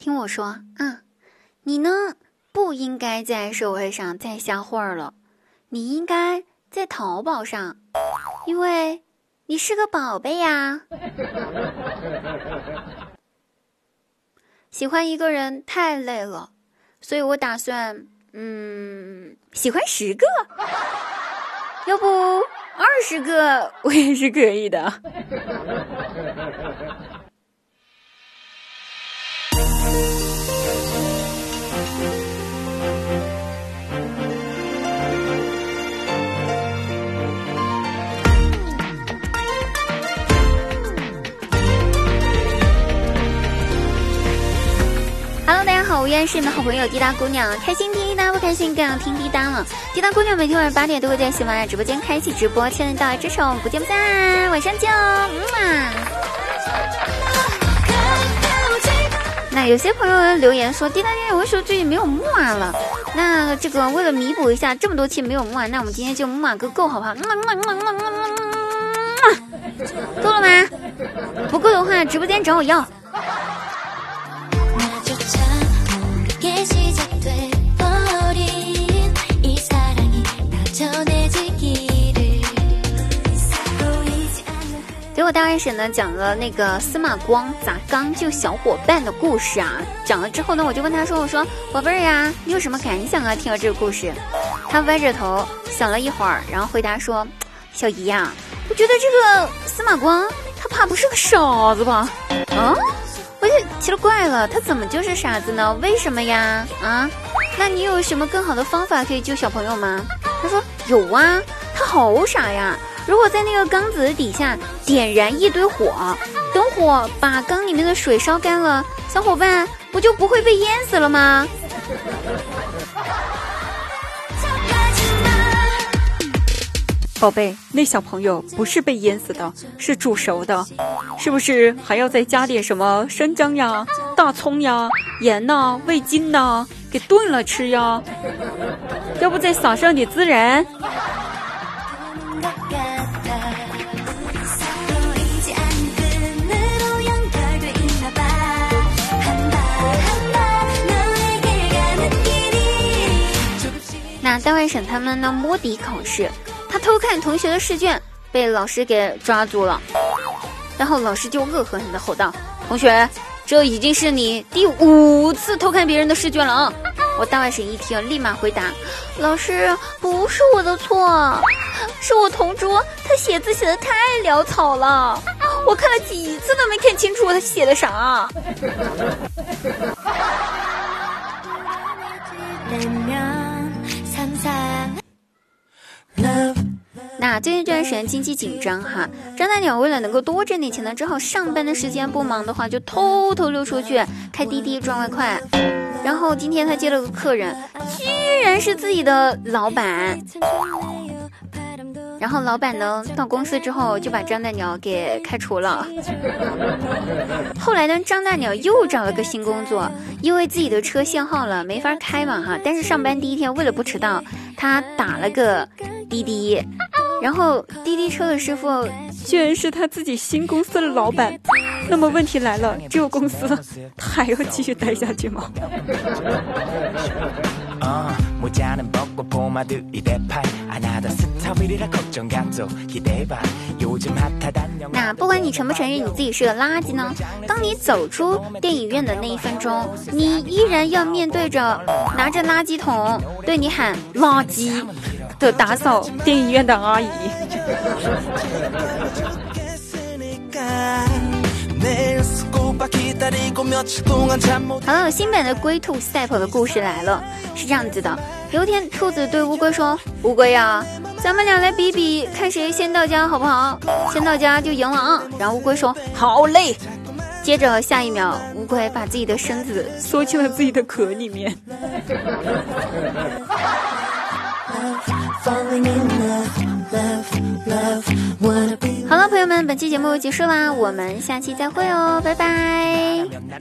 听我说嗯，你呢不应该在社会上再瞎混了，你应该在淘宝上，因为你是个宝贝呀。喜欢一个人太累了，所以我打算，嗯，喜欢十个，要不二十个我也是可以的。好，我依然是你们好朋友滴答姑娘，开心听滴答，不开心更要听滴答了。滴答姑娘每天晚上八点都会在喜马拉雅直播间开启直播，期待到来支持我们，不见不散，晚上见哦。那有些朋友留言说，滴答滴答，我说最近没有木马了。那这个为了弥补一下这么多期没有木马，那我们今天就木马个够好不好？够了吗？不够的话，直播间找我要。结果大外甥呢讲了那个司马光砸缸救小伙伴的故事啊，讲了之后呢，我就问他说：“我说宝贝儿呀，你有什么感想啊？听了这个故事？”他歪着头想了一会儿，然后回答说：“小姨呀，我觉得这个司马光他怕不是个傻子吧？啊，奇了怪了，他怎么就是傻子呢？为什么呀？啊，那你有什么更好的方法可以救小朋友吗？”他说：“有啊，他好傻呀。”如果在那个缸子底下点燃一堆火，等火把缸里面的水烧干了，小伙伴不就不会被淹死了吗？宝贝，那小朋友不是被淹死的，是煮熟的，是不是还要再加点什么生姜呀、大葱呀、盐呐、味精呐，给炖了吃呀？要不再撒上点孜然？那单外省他们呢？摸底考试，他偷看同学的试卷，被老师给抓住了。然后老师就恶狠狠地吼道：“同学，这已经是你第五次偷看别人的试卷了啊！”我大外甥一听，立马回答：“老师，不是我的错，是我同桌他写字写的太潦草了，我看了几次都没看清楚他写的啥。” 那最近这段时间经济紧张哈，张大鸟为了能够多挣点钱呢，只好上班的时间不忙的话，就偷偷溜出去开滴滴赚外快。然后今天他接了个客人，居然是自己的老板。然后老板呢到公司之后就把张大鸟给开除了。后来呢，张大鸟又找了个新工作，因为自己的车限号了，没法开嘛哈。但是上班第一天为了不迟到，他打了个滴滴。然后滴滴车的师傅居然是他自己新公司的老板，那么问题来了，这个公司 他还要继续待下去吗？那不管你承不承认你自己是个垃圾呢？当你走出电影院的那一分钟，你依然要面对着拿着垃圾桶对你喊“垃圾”。的打扫电影院的阿姨。好了，新版的龟兔赛跑的故事来了，是这样子的：有一天，兔子对乌龟说：“乌龟呀，咱们俩来比比，看谁先到家，好不好？先到家就赢了啊！”然后乌龟说：“好嘞。”接着下一秒，乌龟把自己的身子缩进了自己的壳里面。好了，朋友们，本期节目结束啦，我们下期再会哦，拜拜。